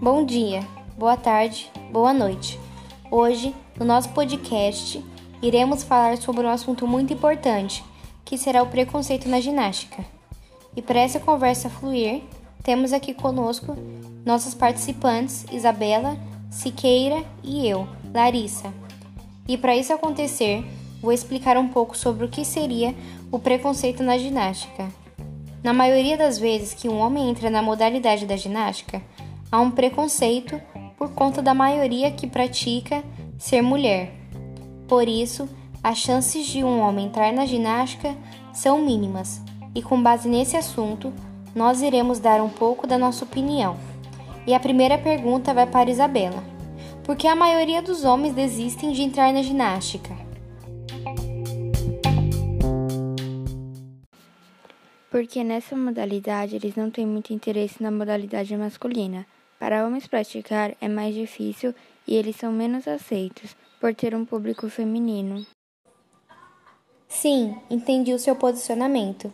Bom dia, boa tarde, boa noite. Hoje, no nosso podcast, iremos falar sobre um assunto muito importante, que será o preconceito na ginástica. E para essa conversa fluir, temos aqui conosco nossas participantes Isabela, Siqueira e eu, Larissa. E para isso acontecer, vou explicar um pouco sobre o que seria o preconceito na ginástica. Na maioria das vezes que um homem entra na modalidade da ginástica, há um preconceito por conta da maioria que pratica ser mulher. Por isso, as chances de um homem entrar na ginástica são mínimas, e com base nesse assunto, nós iremos dar um pouco da nossa opinião. E a primeira pergunta vai para Isabela: por que a maioria dos homens desistem de entrar na ginástica? Porque nessa modalidade eles não têm muito interesse na modalidade masculina. Para homens praticar é mais difícil e eles são menos aceitos por ter um público feminino. Sim, entendi o seu posicionamento.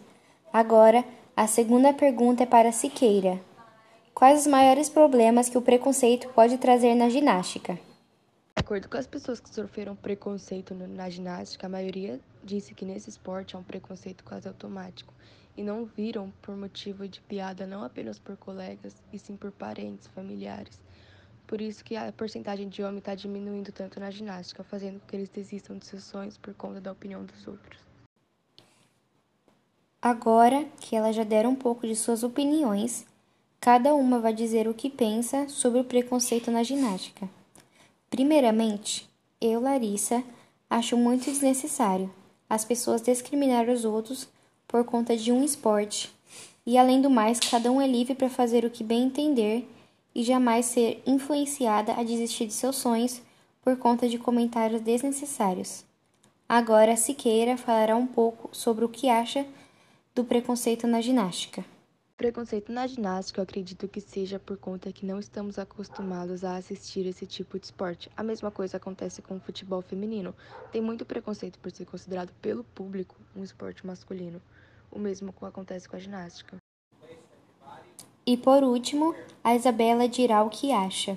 Agora, a segunda pergunta é para Siqueira. Quais os maiores problemas que o preconceito pode trazer na ginástica? De acordo com as pessoas que sofreram preconceito na ginástica, a maioria disse que nesse esporte é um preconceito quase automático e não viram por motivo de piada não apenas por colegas, e sim por parentes, familiares. Por isso que a porcentagem de homens está diminuindo tanto na ginástica, fazendo com que eles desistam de seus sonhos por conta da opinião dos outros. Agora que elas já deram um pouco de suas opiniões, cada uma vai dizer o que pensa sobre o preconceito na ginástica. Primeiramente, eu, Larissa, acho muito desnecessário as pessoas discriminar os outros por conta de um esporte. E além do mais, cada um é livre para fazer o que bem entender e jamais ser influenciada a desistir de seus sonhos por conta de comentários desnecessários. Agora, Siqueira falará um pouco sobre o que acha do preconceito na ginástica. Preconceito na ginástica, eu acredito que seja por conta que não estamos acostumados a assistir esse tipo de esporte. A mesma coisa acontece com o futebol feminino. Tem muito preconceito por ser considerado pelo público um esporte masculino. O mesmo acontece com a ginástica. E por último, a Isabela dirá o que acha.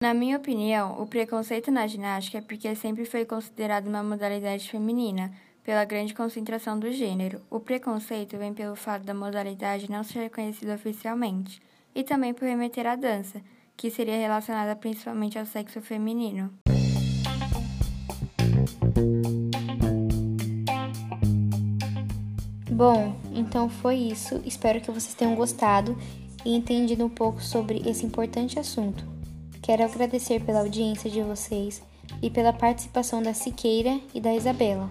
Na minha opinião, o preconceito na ginástica é porque sempre foi considerado uma modalidade feminina, pela grande concentração do gênero. O preconceito vem pelo fato da modalidade não ser reconhecida oficialmente, e também por remeter à dança, que seria relacionada principalmente ao sexo feminino. Bom, então foi isso. Espero que vocês tenham gostado e entendido um pouco sobre esse importante assunto. Quero agradecer pela audiência de vocês e pela participação da Siqueira e da Isabela.